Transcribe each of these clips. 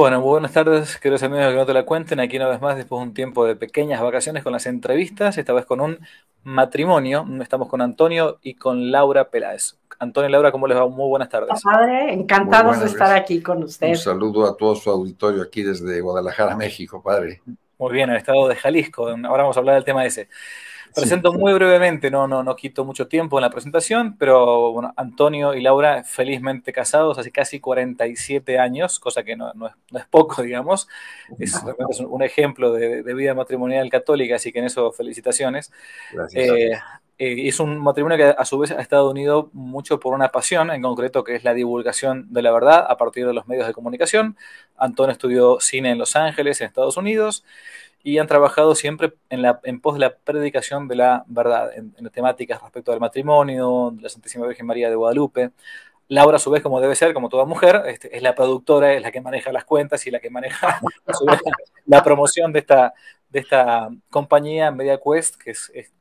Bueno, buenas tardes, queridos amigos que no te la cuenten. Aquí una vez más, después de un tiempo de pequeñas vacaciones con las entrevistas, esta vez con un matrimonio. Estamos con Antonio y con Laura Peláez. Antonio y Laura, ¿cómo les va? Muy buenas tardes. Padre, encantados de estar aquí con usted. Un saludo a todo su auditorio aquí desde Guadalajara, México, padre. Muy bien, el estado de Jalisco. Ahora vamos a hablar del tema ese. Presento muy brevemente, no, no, no quito mucho tiempo en la presentación, pero bueno, Antonio y Laura felizmente casados hace casi 47 años, cosa que no, es, poco, digamos. Es, un ejemplo de, vida matrimonial católica, así que en eso felicitaciones. Eh, eh, es un matrimonio que a su vez ha estado unido mucho por una pasión, en concreto que es la divulgación de la verdad a partir de los medios de comunicación. Antonio estudió cine en Los Ángeles, en Estados Unidos, y han trabajado siempre en, pos de la predicación de la verdad, en, temáticas respecto al matrimonio, de la Santísima Virgen María de Guadalupe. Laura, a su vez, como debe ser, como toda mujer, este, es la productora, es la que maneja las cuentas y la que maneja la promoción de esta, de esta compañía MediaQuest, que es, es,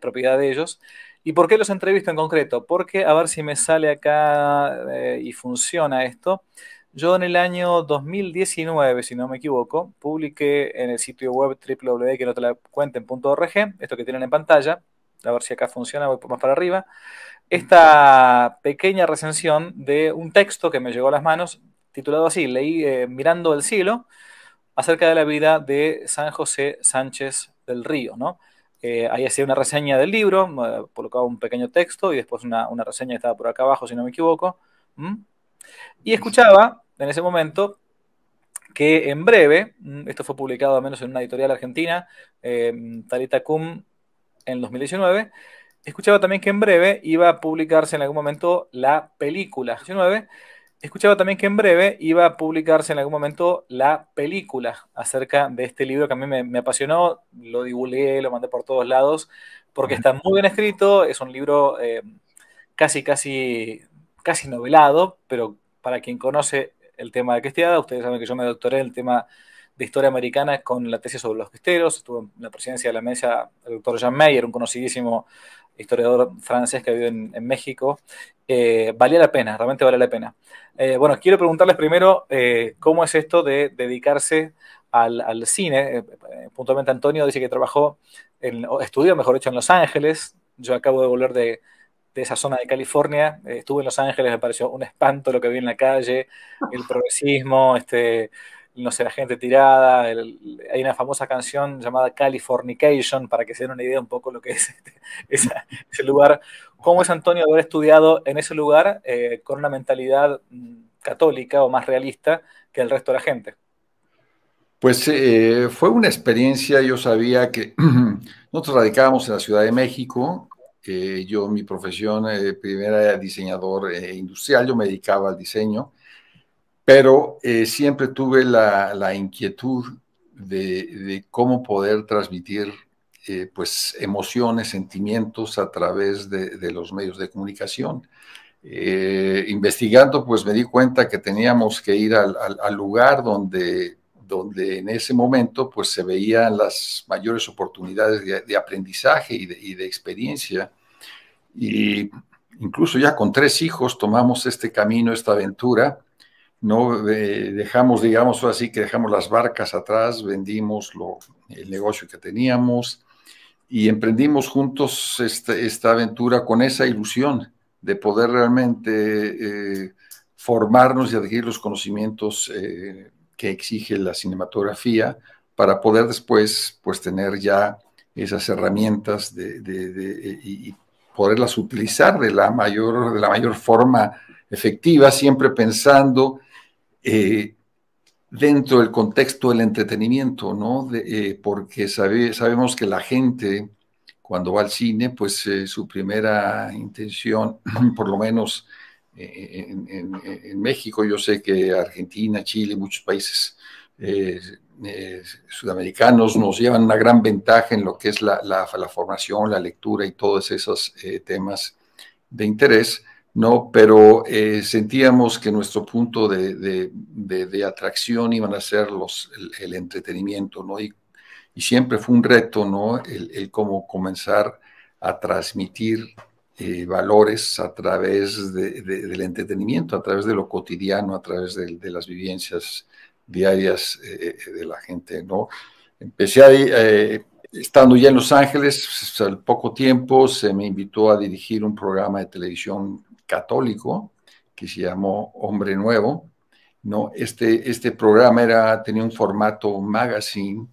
propiedad de ellos. ¿Y por qué los entrevisto en concreto? Porque, a ver si me sale acá eh, y funciona esto, yo en el año 2019, si no me equivoco, publiqué en el sitio web www.quenotelacuenten.org, esto que tienen en pantalla, a ver si acá funciona, voy más para arriba, esta pequeña recensión de un texto que me llegó a las manos, titulado así, leí eh, Mirando el cielo, acerca de la vida de San José Sánchez del Río, ¿no? Eh, ahí hacía una reseña del libro, eh, colocaba un pequeño texto y después una, reseña que estaba por acá abajo, si no me equivoco. Y escuchaba en ese momento que en breve, mm, esto fue publicado al menos en una editorial argentina, eh, Talita Cum, en 2019, escuchaba también que en breve iba a publicarse en algún momento la película. 19, escuchaba también que en breve iba a publicarse en algún momento la película acerca de este libro que a mí me, apasionó, lo divulgué, lo mandé por todos lados, porque está muy bien escrito, es un libro eh, casi, casi, casi novelado, pero para quien conoce el tema de Cristiada, ustedes saben que yo me doctoré en el tema de historia americana con la tesis sobre los cristeros, estuve en la presidencia de la mesa el doctor Jean Meyer, un conocidísimo historiador francés que vive en, en México. Eh, valía la pena, realmente vale la pena. Eh, bueno, quiero preguntarles primero eh, cómo es esto de dedicarse al, cine. puntualmente Antonio dice que trabajó, en, estudió, mejor dicho, en Los Ángeles. Yo acabo de volver de, esa zona de California. Eh, estuve en Los Ángeles, me pareció un espanto lo que vi en la calle, el progresismo, este, no sé, la gente tirada. hay una famosa canción llamada Californication, para que se den una idea un poco lo que es este, ese lugar. ¿Cómo es Antonio haber estudiado en ese lugar eh, con una mentalidad mm, católica o más realista que el resto de la gente? Pues eh, fue una experiencia, yo sabía que nosotros radicábamos en la Ciudad de México, yo, mi profesión eh, primera era diseñador eh, industrial, yo me dedicaba al diseño, pero eh, siempre tuve la, inquietud de, cómo poder transmitir pues emociones, sentimientos a través de, los medios de comunicación. investigando, pues me di cuenta que teníamos que ir al, lugar donde donde en ese momento pues se veían las mayores oportunidades de, aprendizaje y de, experiencia. Y incluso ya con tres hijos tomamos este camino, esta aventura. No dejamos, digamos así, que dejamos las barcas atrás, vendimos lo, el negocio que teníamos y emprendimos juntos esta, esta aventura con esa ilusión de poder realmente eh, formarnos y adquirir los conocimientos eh, que exige la cinematografía para poder después pues tener ya esas herramientas de, de, y poderlas utilizar de la mayor, de la mayor forma efectiva, siempre pensando eh, dentro del contexto del entretenimiento, ¿no? Eh, porque sabemos que la gente cuando va al cine, pues eh, su primera intención, por lo menos en, México, yo sé que Argentina, Chile, muchos países eh, sudamericanos nos llevan una gran ventaja en lo que es la, la, formación, la lectura y todos esos eh, temas de interés, ¿no? Pero eh, sentíamos que nuestro punto de, de, atracción iban a ser los, el, entretenimiento, ¿no? Y, y, siempre fue un reto, ¿no? El cómo comenzar a transmitir valores a través del entretenimiento, a través de lo cotidiano, a través de, las vivencias diarias de la gente, ¿no? Empecé a, estando ya en Los Ángeles, pues, al poco tiempo se me invitó a dirigir un programa de televisión católico que se llamó Hombre Nuevo. ¿no? Este, este programa era, tenía un formato magazine,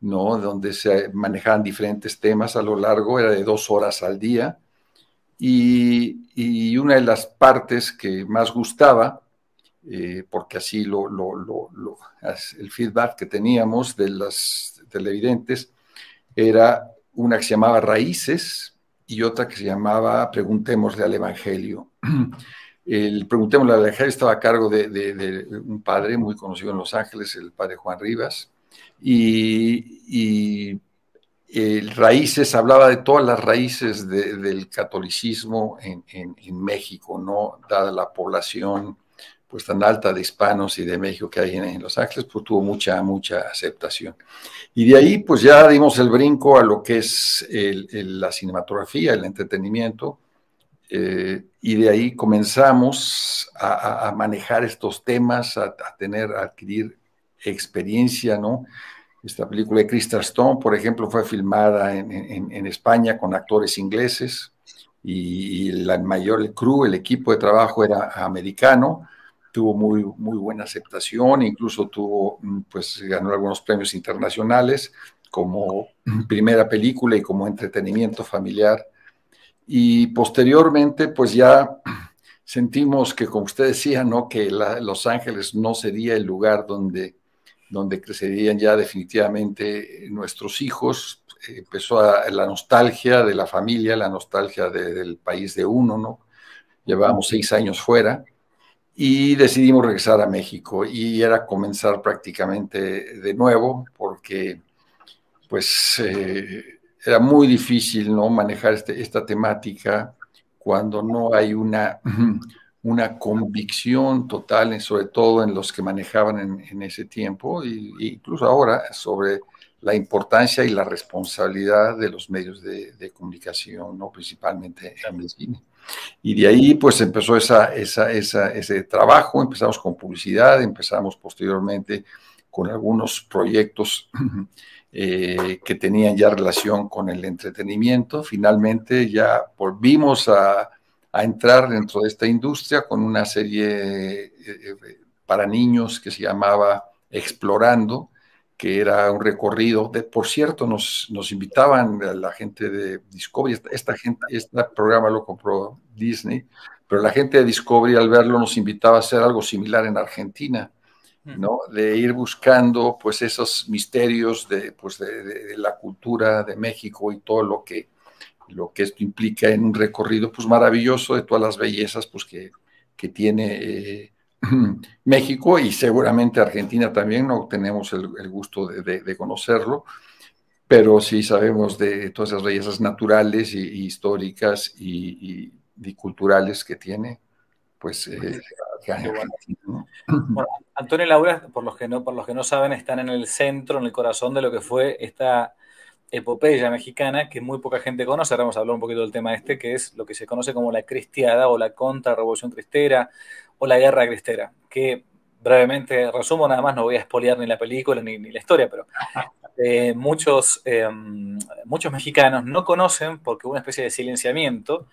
¿no? donde se manejaban diferentes temas a lo largo, era de dos horas al día. Y, una de las partes que más gustaba, eh, porque así el feedback que teníamos de las televidentes, era una que se llamaba Raíces y otra que se llamaba Preguntémosle al Evangelio. El Preguntémosle al Evangelio estaba a cargo de, un padre muy conocido en Los Ángeles, el padre Juan Rivas, y, el Raíces hablaba de todas las raíces del catolicismo en, en, México, ¿no? Dada la población pues tan alta de hispanos y de México que hay en, Los Ángeles, pues tuvo mucha, mucha aceptación. Y de ahí pues ya dimos el brinco a lo que es la cinematografía, el entretenimiento, eh, y de ahí comenzamos a, manejar estos temas, a, tener, a adquirir experiencia, ¿no? Esta película de Crystal Stone, por ejemplo, fue filmada en, España con actores ingleses y, la mayor el crew, el equipo de trabajo era americano tuvo muy, muy buena aceptación, incluso tuvo, mm, pues ganó algunos premios internacionales como primera película y como entretenimiento familiar. Y posteriormente, pues ya sentimos que, como usted decía, ¿no? que Los Ángeles no sería el lugar donde, donde crecerían ya definitivamente nuestros hijos. Empezó la nostalgia de la familia, la nostalgia del país de uno, ¿no? Llevábamos seis años fuera y decidimos regresar a México y era comenzar prácticamente de nuevo porque pues eh, era muy difícil no manejar este, esta temática cuando no hay una, una convicción total, sobre todo en los que manejaban en, ese tiempo e incluso ahora sobre la importancia y la responsabilidad de los medios de, comunicación, ¿no? principalmente en el cine. Y de ahí pues empezó esa, esa, ese trabajo, empezamos con publicidad, empezamos posteriormente con algunos proyectos eh, que tenían ya relación con el entretenimiento. Finalmente ya volvimos a, entrar dentro de esta industria con una serie eh, eh, para niños que se llamaba Explorando, que era un recorrido. De, por cierto, nos, nos invitaban la gente de Discovery, esta, gente, este programa lo compró Disney, pero la gente de Discovery al verlo nos invitaba a hacer algo similar en Argentina, ¿no? De ir buscando pues esos misterios de, pues, de, la cultura de México y todo lo que, lo que esto implica en un recorrido pues maravilloso de todas las bellezas pues que, que tiene eh, México y seguramente Argentina también, no tenemos el, gusto de, conocerlo, pero sí sabemos de todas esas bellezas naturales y, históricas y, culturales que tiene, pues... Eh, Antonio y Laura, por los, que no, por los que no saben, están en el centro, en el corazón de lo que fue esta epopeya mexicana que muy poca gente conoce. Ahora vamos a hablar un poquito del tema este, que es lo que se conoce como la cristiada o la contrarrevolución cristera o la guerra cristera, que brevemente resumo, nada más no voy a espolear ni la película ni, la historia, pero eh, muchos, em, muchos mexicanos no conocen porque hubo una especie de silenciamiento.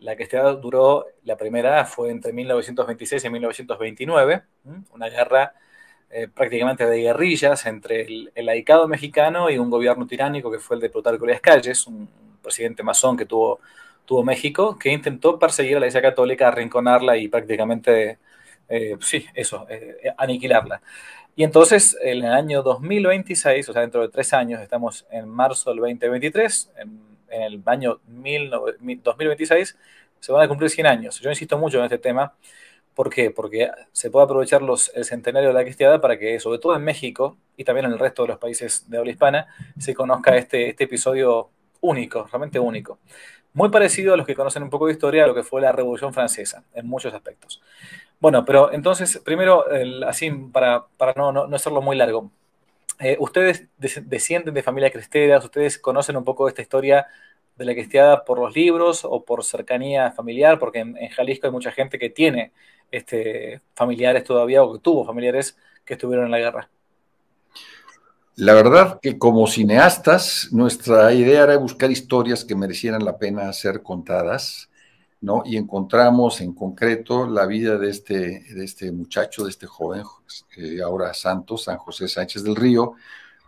La cristiada duró, la primera fue entre 1926 y 1929, una guerra eh, prácticamente de guerrillas entre el, el laicado mexicano y un gobierno tiránico que fue el de Plutarco Elías Calles, un presidente masón que tuvo tuvo México, que intentó perseguir a la Iglesia Católica, arrinconarla y prácticamente, eh, sí, eso, eh, aniquilarla. Y entonces, en el año 2026, o sea, dentro de tres años, estamos en marzo del 2023, en, el año 2026, se van a cumplir 100 años. Yo insisto mucho en este tema. ¿Por qué? Porque se puede aprovechar los, el centenario de la cristiada para que, sobre todo en México y también en el resto de los países de habla hispana, se conozca este, este episodio único, realmente único muy parecido a los que conocen un poco de historia a lo que fue la Revolución Francesa, en muchos aspectos. Bueno, pero entonces, primero, así para, para no, no, hacerlo muy largo, eh, ustedes descienden de familias cristeras, ustedes conocen un poco esta historia de la cristiada por los libros o por cercanía familiar, porque en, Jalisco hay mucha gente que tiene este, familiares todavía o que tuvo familiares que estuvieron en la guerra. La verdad que como cineastas, nuestra idea era buscar historias que merecieran la pena ser contadas, ¿no? Y encontramos en concreto la vida de este, de este muchacho, de este joven, eh, ahora Santos, San José Sánchez del Río,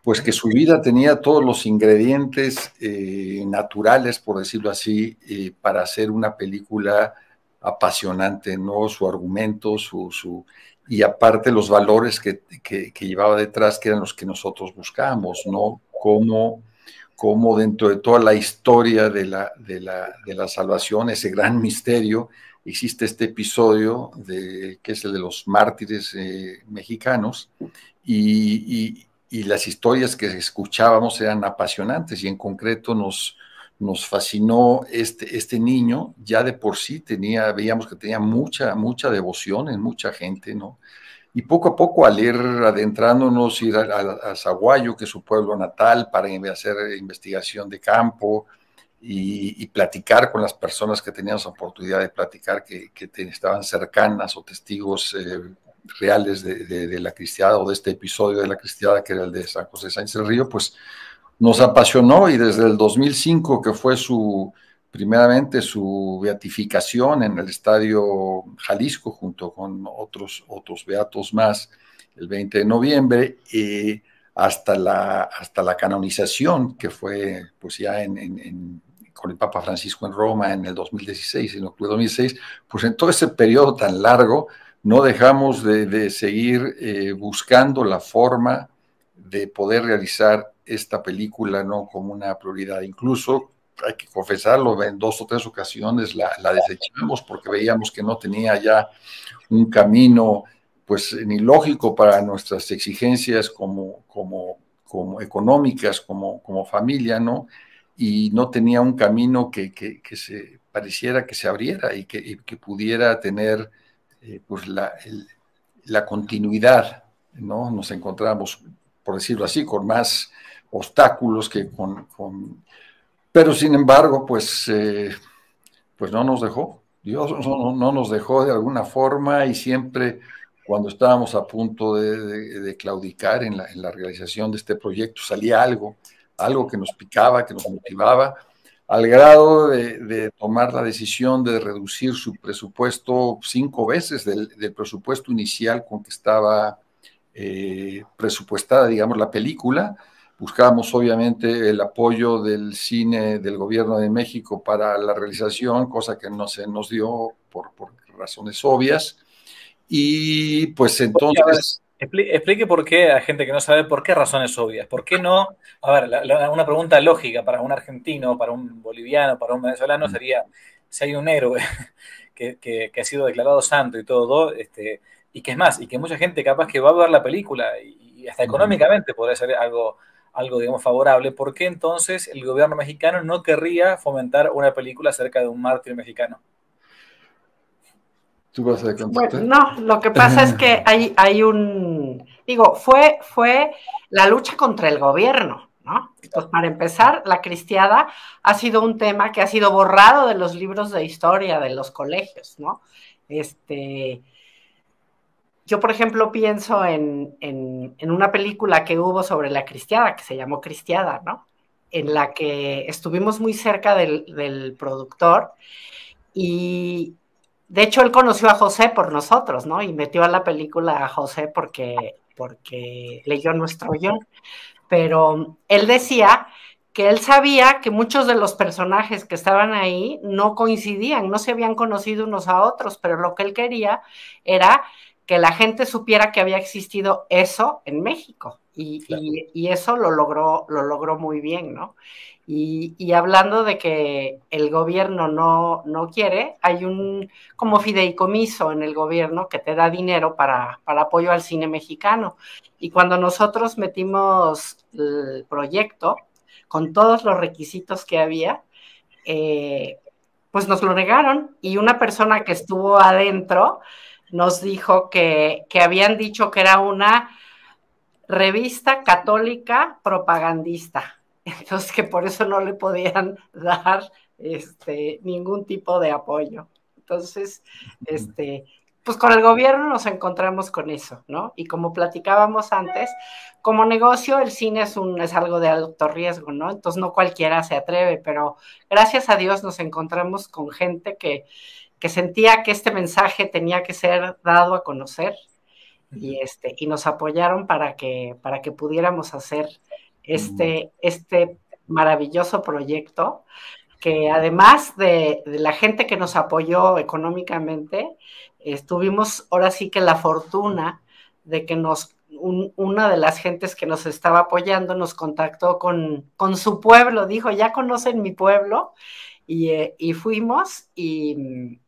pues que su vida tenía todos los ingredientes eh, naturales, por decirlo así, eh, para hacer una película apasionante, ¿no? Su argumento, su, su y aparte los valores que, llevaba detrás, que eran los que nosotros buscábamos, ¿no? Cómo, cómo dentro de toda la historia de la, de la, de la salvación, ese gran misterio, existe este episodio de, que es el de los mártires eh, mexicanos, y, y, las historias que escuchábamos eran apasionantes, y en concreto nos, nos fascinó este, este niño, ya de por sí tenía, veíamos que tenía mucha, mucha devoción en mucha gente, ¿no? Y poco a poco al ir adentrándonos, ir a, Zaguayo, que es su pueblo natal, para hacer investigación de campo y, platicar con las personas que teníamos oportunidad de platicar, que, estaban cercanas o testigos eh, reales de, la cristiada o de este episodio de la cristiada, que era el de San José Sánchez del Río, pues nos apasionó y desde el 2005, que fue su, primeramente su beatificación en el Estadio Jalisco junto con otros, otros beatos más el 20 de noviembre, y hasta, la, hasta la canonización que fue pues ya en, con el Papa Francisco en Roma en el 2016, en octubre de 2006, pues en todo ese periodo tan largo no dejamos de, seguir eh, buscando la forma de poder realizar esta película no como una prioridad. Incluso, hay que confesarlo, en dos o tres ocasiones la, desechamos porque veíamos que no tenía ya un camino pues ni lógico para nuestras exigencias como, como, como económicas, como, como familia, ¿no? Y no tenía un camino que, se pareciera que se abriera y que, pudiera tener eh, pues la, la continuidad, ¿no? Nos encontramos, por decirlo así, con más obstáculos que con, Pero sin embargo, pues, eh, pues no nos dejó. Dios no, nos dejó de alguna forma y siempre cuando estábamos a punto de, claudicar en la, en la, realización de este proyecto salía algo, algo que nos picaba, que nos motivaba, al grado de, tomar la decisión de reducir su presupuesto cinco veces del, presupuesto inicial con que estaba eh, presupuestada, digamos, la película, Buscábamos obviamente el apoyo del cine del gobierno de México para la realización, cosa que no se nos dio por, razones obvias. Y pues entonces... Explique por qué a gente que no sabe por qué razones obvias. ¿Por qué no? A ver, una pregunta lógica para un argentino, para un boliviano, para un venezolano mm. sería si hay un héroe que, ha sido declarado santo y todo, este, y que es más, y que mucha gente capaz que va a ver la película y, hasta económicamente podría ser algo, algo, digamos, favorable, ¿por qué entonces el gobierno mexicano no querría fomentar una película acerca de un mártir mexicano? ¿Tú vas a bueno, no, lo que pasa es que hay, hay un, digo, fue, fue la lucha contra el gobierno, ¿no? Pues para empezar, la cristiada ha sido un tema que ha sido borrado de los libros de historia de los colegios, ¿no? Este, yo, por ejemplo, pienso en, una película que hubo sobre la cristiada, que se llamó Cristiada, ¿no? En la que estuvimos muy cerca del, productor y, de hecho, él conoció a José por nosotros, ¿no? Y metió a la película a José porque, porque leyó nuestro guion. Pero él decía que él sabía que muchos de los personajes que estaban ahí no coincidían, no se habían conocido unos a otros, pero lo que él quería era que la gente supiera que había existido eso en México. Y, eso lo logró, lo logró muy bien, ¿no? Y, hablando de que el gobierno no, no, quiere, hay un como fideicomiso en el gobierno que te da dinero para, para apoyo al cine mexicano. Y cuando nosotros metimos el proyecto, con todos los requisitos que había, eh, pues nos lo negaron. Y una persona que estuvo adentro, nos dijo que, habían dicho que era una revista católica propagandista. Entonces que por eso no le podían dar este, ningún tipo de apoyo. Entonces, este, pues con el gobierno nos encontramos con eso, ¿no? Y como platicábamos antes, como negocio el cine es, un, es algo de alto riesgo, ¿no? Entonces no cualquiera se atreve, pero gracias a Dios nos encontramos con gente que, que sentía que este mensaje tenía que ser dado a conocer y, este, y nos apoyaron para que, para que pudiéramos hacer este, este maravilloso proyecto que además de, la gente que nos apoyó económicamente, tuvimos ahora sí que la fortuna de que nos, una de las gentes que nos estaba apoyando nos contactó con, con su pueblo, dijo, ya conocen mi pueblo, y, eh, fuimos y,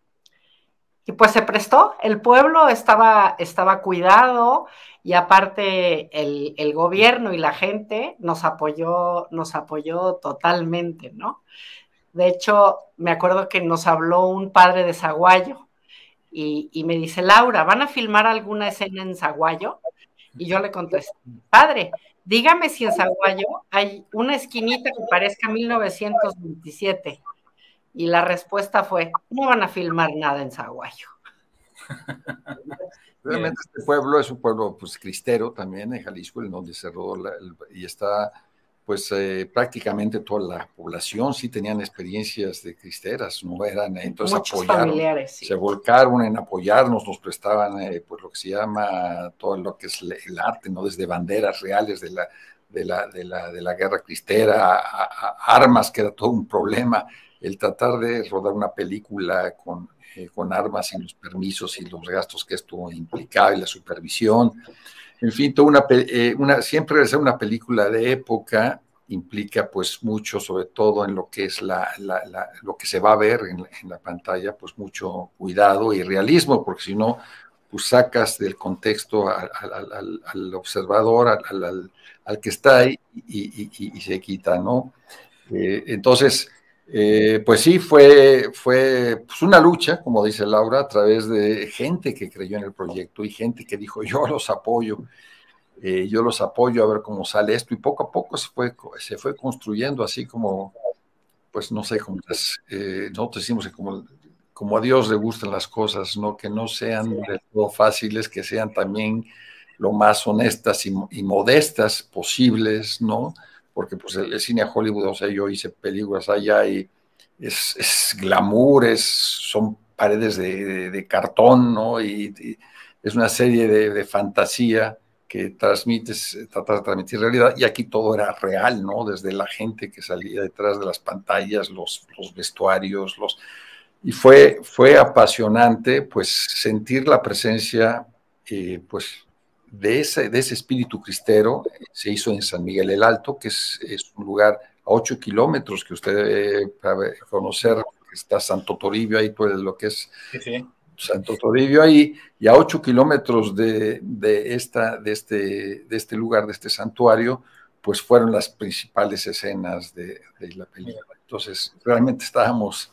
y, pues se prestó, el pueblo estaba, estaba cuidado y aparte el, el gobierno y la gente nos apoyó, nos apoyó totalmente, ¿no? De hecho, me acuerdo que nos habló un padre de Zaguayo, y, me dice, Laura, ¿van a filmar alguna escena en Zaguayo? Y yo le contesté, padre, dígame si en Zaguayo hay una esquinita que parezca 1927. Y la respuesta fue, no van a filmar nada en Zaguayo. Realmente este pueblo es un pueblo pues cristero también en Jalisco, en donde se rodó y está pues eh, prácticamente toda la población sí tenían experiencias de cristeras, no eran, entonces apoyaron, se volcaron en apoyarnos, nos prestaban eh, pues lo que se llama todo lo que es el arte, ¿no? Desde banderas reales de la, de la, de la, de la guerra cristera, a, armas, que era todo un problema, el tratar de rodar una película con, eh, con armas y los permisos y los gastos que esto implicaba y la supervisión, en fin, toda una, eh, siempre realizar una película de época implica pues mucho, sobre todo en lo que es la, lo que se va a ver en, la pantalla, pues mucho cuidado y realismo, porque si no, pues sacas del contexto al, observador, al, que está ahí y, se quita, ¿no? Eh, entonces, eh, pues sí, fue, fue pues una lucha, como dice Laura, a través de gente que creyó en el proyecto y gente que dijo, yo los apoyo, eh, yo los apoyo a ver cómo sale esto, y poco a poco se fue, se fue construyendo así como, pues no sé, como eh, nosotros decimos que como, como a Dios le gustan las cosas, ¿no? que no sean de todo fáciles, que sean también lo más honestas y, y modestas posibles, ¿no? Porque pues el, cine a Hollywood, o sea, yo hice películas allá y es, glamour, es, son paredes de, cartón, ¿no? Y, es una serie de, fantasía que transmites, tratas de transmitir realidad, y aquí todo era real, ¿no? Desde la gente que salía detrás de las pantallas, los, los vestuarios, los... Y fue, fue apasionante, pues, sentir la presencia, eh, pues, de ese, de ese espíritu cristero se hizo en San Miguel el Alto, que es, un lugar a 8 kilómetros que usted debe conocer, está Santo Toribio ahí, pues lo que es Santo Toribio ahí, y a 8 kilómetros de, esta, de, este, de este lugar, de este santuario, pues fueron las principales escenas de, la película. Entonces, realmente estábamos...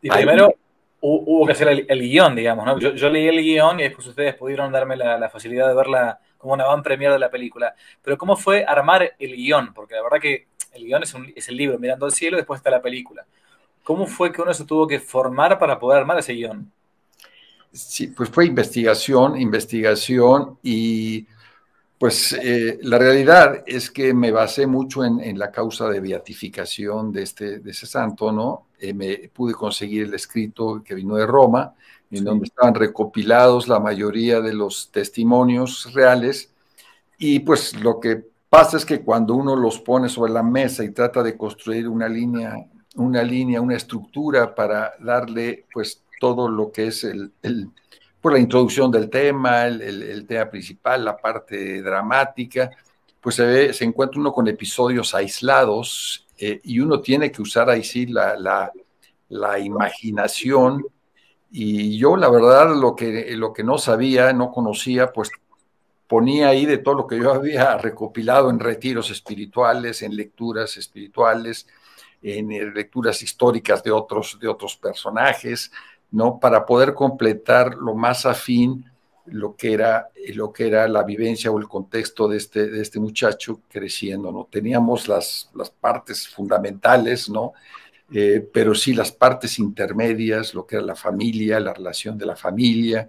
Y primero, hubo que hacer el, guion, digamos, ¿no? Yo, leí el guion y después ustedes pudieron darme la, facilidad de verla como una van premier de la película. Pero ¿cómo fue armar el guion? Porque la verdad que el guion es, es el libro mirando al cielo después está la película. ¿Cómo fue que uno se tuvo que formar para poder armar ese guion? Sí, pues fue investigación, investigación y pues eh, la realidad es que me basé mucho en, la causa de beatificación de, este, de ese santo, ¿no? Eh, me pude conseguir el escrito que vino de Roma, en donde estaban recopilados la mayoría de los testimonios reales, y pues lo que pasa es que cuando uno los pone sobre la mesa y trata de construir una línea, una línea, una estructura para darle pues todo lo que es el por la introducción del tema, el, tema principal, la parte dramática, pues se, ve, se encuentra uno con episodios aislados eh, y uno tiene que usar ahí sí la, la, imaginación. Y yo, la verdad, lo que, lo que no sabía, no conocía, pues ponía ahí de todo lo que yo había recopilado en retiros espirituales, en lecturas espirituales, en eh, lecturas históricas de otros, de otros personajes, ¿no? Para poder completar lo más afín lo que era, lo que era la vivencia o el contexto de este, de este muchacho creciendo, ¿no? Teníamos las, las partes fundamentales, ¿no? Eh, pero sí las partes intermedias, lo que era la familia, la relación de la familia,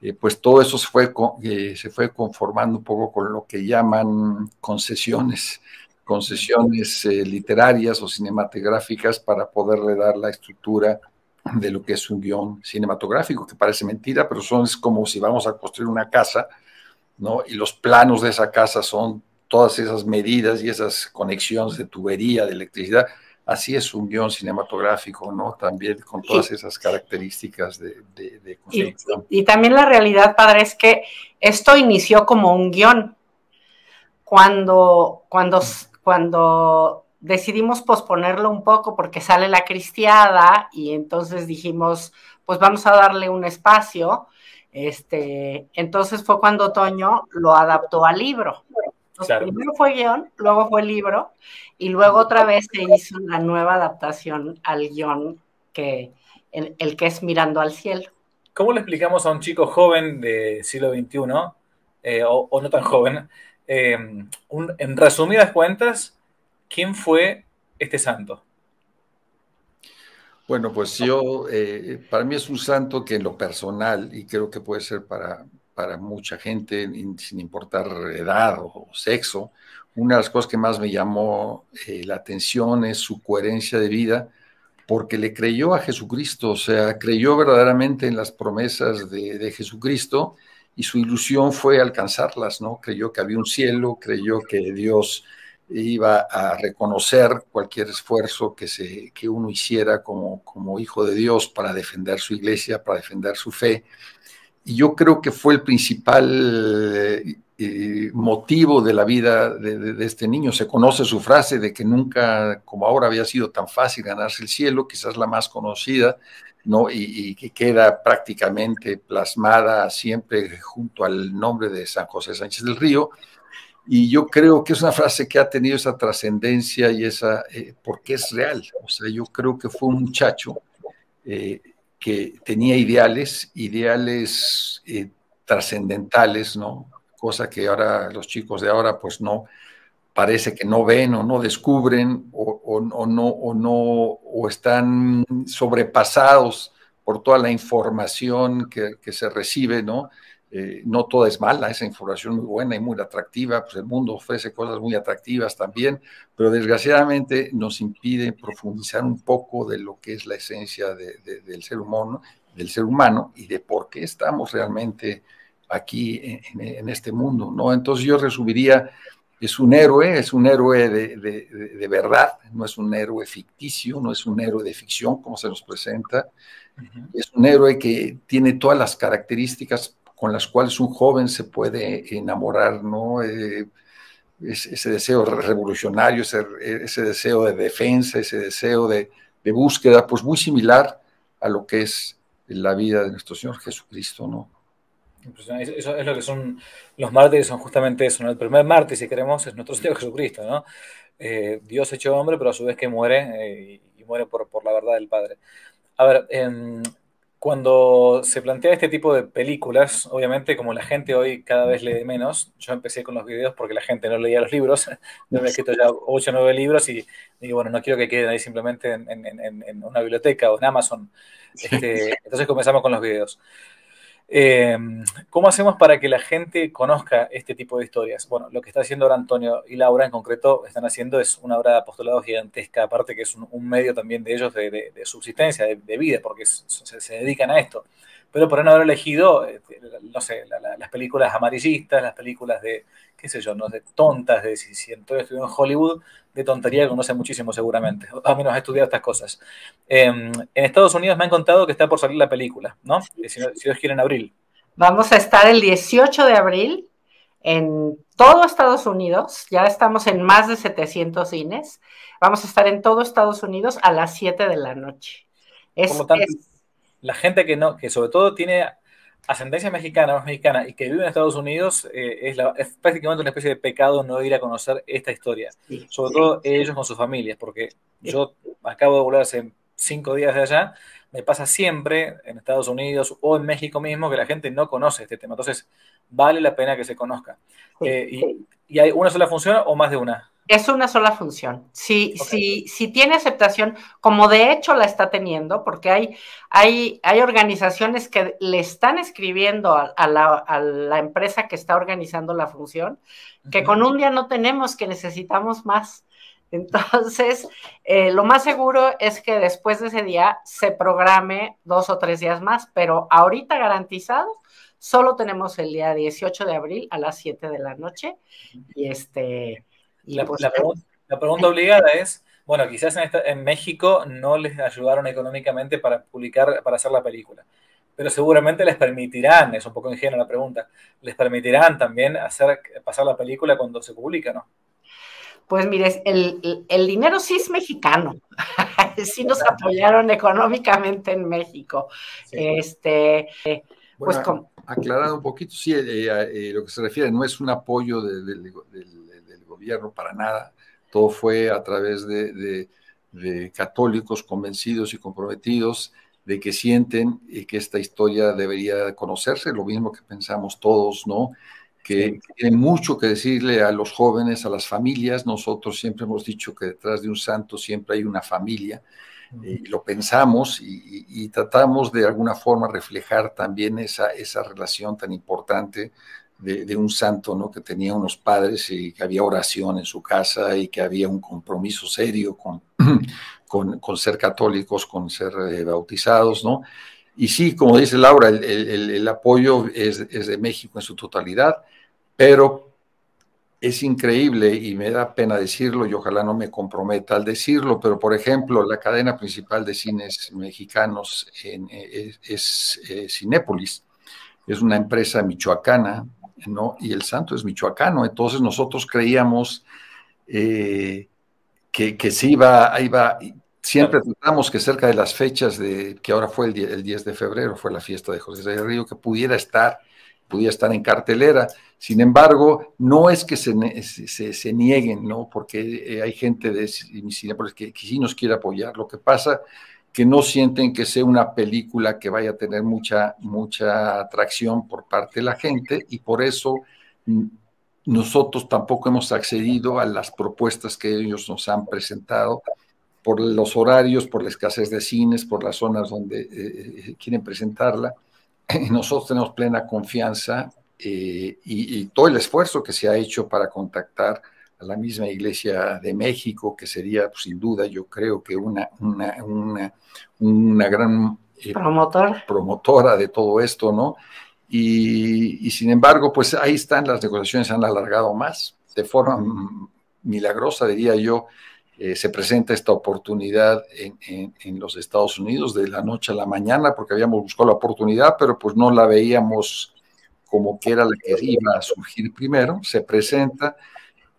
eh, pues todo eso se fue, eh, se fue conformando un poco con lo que llaman concesiones, concesiones literarias o cinematográficas para poderle dar la estructura de lo que es un guion cinematográfico, que parece mentira, pero son es como si vamos a construir una casa, ¿no? Y los planos de esa casa son todas esas medidas y esas conexiones de tubería, de electricidad, así es un guion cinematográfico, ¿no? También con todas esas características de, construcción. Y, también la realidad, padre, es que esto inició como un guion. Cuando, cuando, cuando decidimos posponerlo un poco porque sale la cristiada y entonces dijimos, pues vamos a darle un espacio. Este, entonces fue cuando Toño lo adaptó al libro. Primero fue guion, luego fue libro, y luego otra vez se hizo una nueva adaptación al guion que el, que es Mirando al Cielo. ¿Cómo le explicamos a un chico joven de siglo XXI, eh, o, no tan joven, eh, en resumidas cuentas, quién fue este santo? Bueno, pues yo, eh, para mí es un santo que en lo personal, y creo que puede ser para, para mucha gente, sin importar edad o sexo. Una de las cosas que más me llamó eh, la atención es su coherencia de vida, porque le creyó a Jesucristo, o sea, creyó verdaderamente en las promesas de, Jesucristo y su ilusión fue alcanzarlas, ¿no? Creyó que había un cielo, creyó que Dios iba a reconocer cualquier esfuerzo que, se, que uno hiciera como, como hijo de Dios para defender su iglesia, para defender su fe y yo creo que fue el principal eh, eh, motivo de la vida de, este niño. Se conoce su frase de que nunca, como ahora, había sido tan fácil ganarse el cielo, quizás la más conocida, ¿no? Y, que queda prácticamente plasmada siempre junto al nombre de San José Sánchez del Río. Y yo creo que es una frase que ha tenido esa trascendencia y esa, eh, porque es real. O sea, yo creo que fue un muchacho que tenía ideales, ideales eh, trascendentales, ¿no? Cosa que ahora los chicos de ahora pues no, parece que no ven o no descubren o, no, o no, o están sobrepasados por toda la información que se recibe, ¿no? Eh, no toda es mala, esa información muy buena y muy atractiva, pues el mundo ofrece cosas muy atractivas también, pero desgraciadamente nos impide profundizar un poco de lo que es la esencia del ser humano, del ser humano y de por qué estamos realmente aquí en, este mundo, ¿no? Entonces yo resumiría, es un héroe, es un héroe de, verdad, no es un héroe ficticio, no es un héroe de ficción como se nos presenta, es un héroe que tiene todas las características con las cuales un joven se puede enamorar, ¿no? Eh, ese, deseo revolucionario, ese, deseo de defensa, ese deseo de, búsqueda, pues muy similar a lo que es la vida de nuestro Señor Jesucristo, ¿no? Eso es lo que son los mártires, son justamente eso. El primer mártir, si queremos, es nuestro Señor Jesucristo, ¿no? Eh, Dios hecho hombre, pero a su vez que muere eh, y muere por, por, la verdad del Padre. A ver, em, cuando se plantea este tipo de películas, obviamente como la gente hoy cada vez lee menos, yo empecé con los videos porque la gente no leía los libros, yo me he escrito ya 8 o 9 libros y digo, bueno, no quiero que queden ahí simplemente en, una biblioteca o en Amazon. Este, entonces comenzamos con los videos. Em, ¿Cómo hacemos para que la gente conozca este tipo de historias? Bueno, lo que está haciendo ahora Antonio y Laura en concreto están haciendo es una obra de apostolado gigantesca, aparte que es un, medio también de ellos de, subsistencia, de, vida, porque se, dedican a esto. Pero por no haber elegido, eh, no sé, las películas amarillistas, las películas de, qué sé yo, no de tontas, de si, si Antonio estudió en Hollywood, de tontería que conoce muchísimo seguramente, al menos ha estudiado estas cosas. Em, en Estados Unidos me han contado que está por salir la película, ¿no? Si, si Dios quiere en abril. Vamos a estar el 18 de abril en todo Estados Unidos, ya estamos en más de 700 cines, vamos a estar en todo Estados Unidos a las 7 de la noche. Es, tanto, la gente que no, que sobre todo tiene ascendencia mexicana, más mexicana, y que vive en Estados Unidos, eh, es, prácticamente una especie de pecado no ir a conocer esta historia. Sobre todo ellos con sus familias, porque yo acabo de volver hace cinco días de allá, me pasa siempre en Estados Unidos o en México mismo que la gente no conoce este tema. Entonces, vale la pena que se conozca. Eh, y, hay una sola función o más de una? Es una sola función. Si, si, tiene aceptación, como de hecho la está teniendo, porque hay, hay, hay organizaciones que le están escribiendo a, la, empresa que está organizando la función, que con un día no tenemos, que necesitamos más. Entonces, eh, lo más seguro es que después de ese día se programe dos o tres días más, pero ahorita garantizado, solo tenemos el día 18 de abril a las 7 de la noche. Y este pues, la, pregunta, obligada es, bueno, quizás en, México no les ayudaron económicamente para publicar, para hacer la película, pero seguramente les permitirán, es un poco ingenua la pregunta, les permitirán también hacer pasar la película cuando se publica, ¿no? Pues mire, el, dinero sí es mexicano, sí nos apoyaron económicamente en México. Este, pues aclarando un poquito, sí, eh, eh, lo que se refiere no es un apoyo del gobierno para nada. Todo fue a través de, católicos convencidos y comprometidos de que sienten que esta historia debería conocerse, lo mismo que pensamos todos, ¿no? Que tiene mucho que decirle a los jóvenes, a las familias. Nosotros siempre hemos dicho que detrás de un santo siempre hay una familia. y lo pensamos y, tratamos de alguna forma reflejar también esa, esa relación tan importante de, un santo, ¿no? Que tenía unos padres y que había oración en su casa y que había un compromiso serio con, con, ser católicos, con ser eh, bautizados, ¿no? Y sí, como dice Laura, el, apoyo es, es, de México en su totalidad, pero es increíble y me da pena decirlo y ojalá no me comprometa al decirlo, pero por ejemplo, la cadena principal de cines mexicanos en, eh, es, es eh, Cinépolis, es una empresa michoacana ¿no? Y el santo es michoacano, entonces nosotros creíamos eh, que, que se iba, iba, siempre tratamos que cerca de las fechas de, que ahora fue el, el 10 de febrero, fue la fiesta de José de Río, que pudiera estar, pudiera estar en cartelera. Sin embargo, no es que se, se, se nieguen, ¿no? Porque eh, hay gente de que, que sí nos quiere apoyar. Lo que pasa que no sienten que sea una película que vaya a tener mucha, mucha atracción por parte de la gente y por eso mm, nosotros tampoco hemos accedido a las propuestas que ellos nos han presentado por los horarios, por la escasez de cines, por las zonas donde eh, eh, quieren presentarla. Nosotros tenemos plena confianza eh, y, y, todo el esfuerzo que se ha hecho para contactar a la misma Iglesia de México, que sería pues, sin duda, yo creo que una, una, una, una gran eh, Promotor. promotora de todo esto, ¿no? Y, y, sin embargo, pues ahí están, las negociaciones se han alargado más, de forma milagrosa, diría yo, eh, se presenta esta oportunidad en, en, en, los Estados Unidos de la noche a la mañana, porque habíamos buscado la oportunidad, pero pues no la veíamos como que era la que iba a surgir primero, se presenta,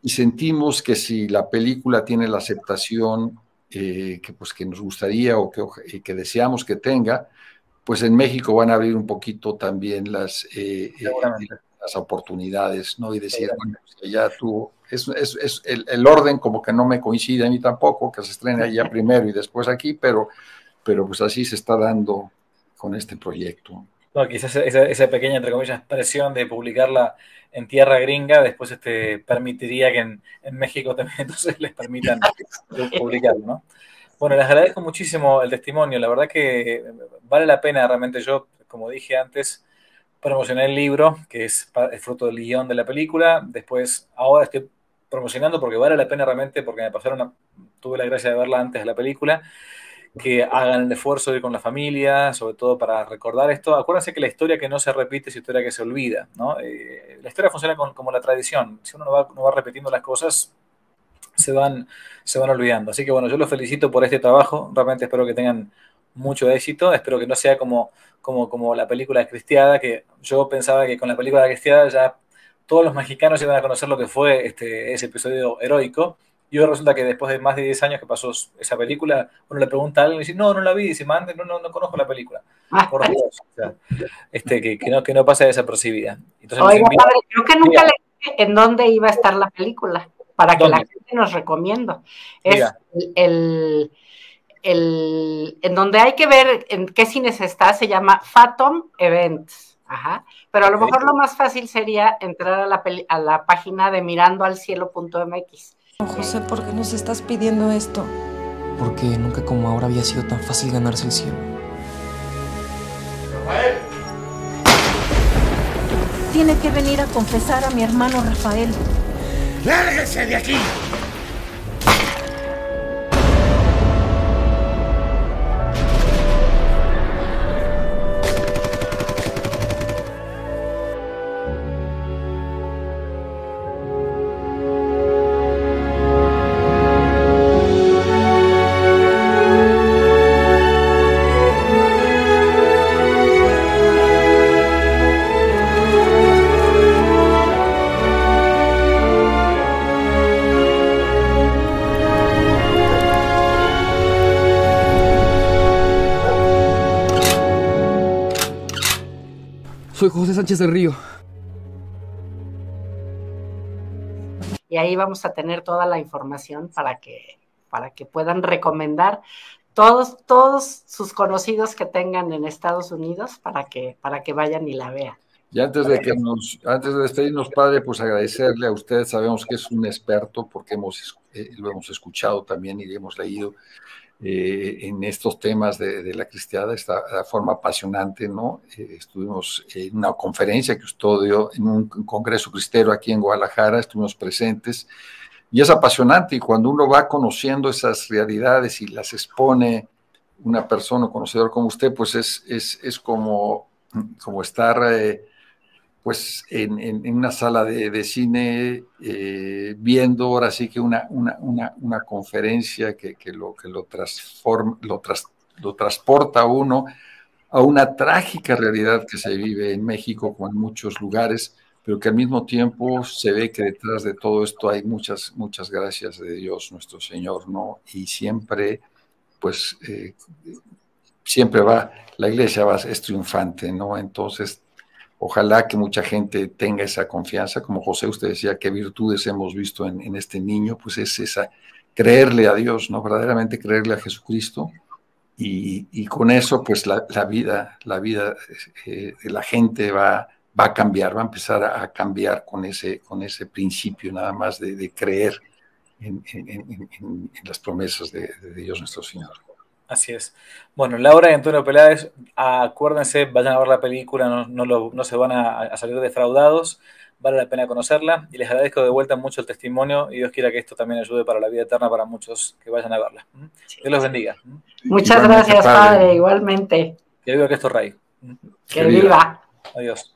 y sentimos que si la película tiene la aceptación eh, que, pues, que nos gustaría o que, eh, que, deseamos que tenga, pues en México van a abrir un poquito también las, eh, las oportunidades, ¿no? Y decir, bueno, pues, ya tú, es, es, es el, el, orden como que no me coincide a mí tampoco, que se estrene allá primero y después aquí, pero, pero pues así se está dando con este proyecto. No, quizás esa, esa, pequeña, entre comillas, presión de publicarla en tierra gringa, después este, permitiría que en, en México también entonces les permitan publicarlo, ¿no? Bueno, les agradezco muchísimo el testimonio, la verdad que vale la pena realmente yo, como dije antes, promocioné el libro, que es, es fruto del guion de la película, después ahora estoy promocionando porque vale la pena realmente, porque me pasaron, tuve la gracia de verla antes de la película, que hagan el esfuerzo de ir con la familia, sobre todo para recordar esto. Acuérdense que la historia que no se repite es historia que se olvida, ¿no? Eh, la historia funciona como la tradición. Si uno no va, no va, repitiendo las cosas, se van, se van olvidando. Así que bueno, yo los felicito por este trabajo. Realmente espero que tengan mucho éxito. Espero que no sea como, como, como la película Cristiada, que yo pensaba que con la película Cristiada ya todos los mexicanos iban a conocer lo que fue este, ese episodio heroico y ahora resulta que después de más de 10 años que pasó esa película, uno le pregunta a alguien y dice, no, no la vi, dice, mande, no, no, no conozco la película. Ah. Por Dios, o sea, este, que, que, no, que no pasa desapercibida. Entonces, Oiga, padre, creo que nunca le dije en dónde iba a estar la película, para que la gente nos recomienda. Es el, el, el, en donde hay que ver en qué cines está, se llama Phantom Events. Ajá. Pero a lo mejor lo más fácil sería entrar a la, a la página de mirandoalcielo.mx José, ¿por qué nos estás pidiendo esto? Porque nunca como ahora había sido tan fácil ganarse el cielo. ¡Rafael! Tiene que venir a confesar a mi hermano Rafael. ¡Lárguese de aquí! Sánchez del Río. Y ahí vamos a tener toda la información para que, para que puedan recomendar todos, todos sus conocidos que tengan en Estados Unidos para que, para que vayan y la vean. Y antes de que nos, antes de despedirnos, padre, pues agradecerle a usted, sabemos que es un experto porque hemos, eh, lo hemos escuchado también y hemos leído eh, en estos temas de, de la cristiada, esta forma apasionante, ¿no? Eh, estuvimos en una conferencia que usted dio en un congreso cristero aquí en Guadalajara, estuvimos presentes, y es apasionante, y cuando uno va conociendo esas realidades y las expone una persona, un conocedor como usted, pues es, es, es como, como estar... Pues en, una sala de, de cine eh, viendo ahora sí que una, una, una, una conferencia que, que, lo, que lo, transforma, lo, tras, lo transporta a uno a una trágica realidad que se vive en México como en muchos lugares, pero que al mismo tiempo se ve que detrás de todo esto hay muchas, muchas gracias de Dios nuestro Señor, ¿no? Y siempre, pues, eh, siempre va, la iglesia va, es triunfante, ¿no? Entonces, Ojalá que mucha gente tenga esa confianza, como José usted decía, qué virtudes hemos visto en, este niño, pues es esa, creerle a Dios, ¿no? Verdaderamente creerle a Jesucristo. Y, con eso, pues la, vida, la vida eh, de la gente va, a cambiar, va a empezar a, cambiar con ese, con ese principio nada más de, creer en, las promesas de Dios nuestro Señor. Así es. Bueno, Laura y Antonio Peláez, acuérdense, vayan a ver la película, no, no, lo, no se van a, a, salir defraudados, vale la pena conocerla y les agradezco de vuelta mucho el testimonio y Dios quiera que esto también ayude para la vida eterna para muchos que vayan a verla. Dios los bendiga. Muchas igualmente, gracias, padre. padre, igualmente. Que viva Cristo Rey. Que, que viva. Adiós.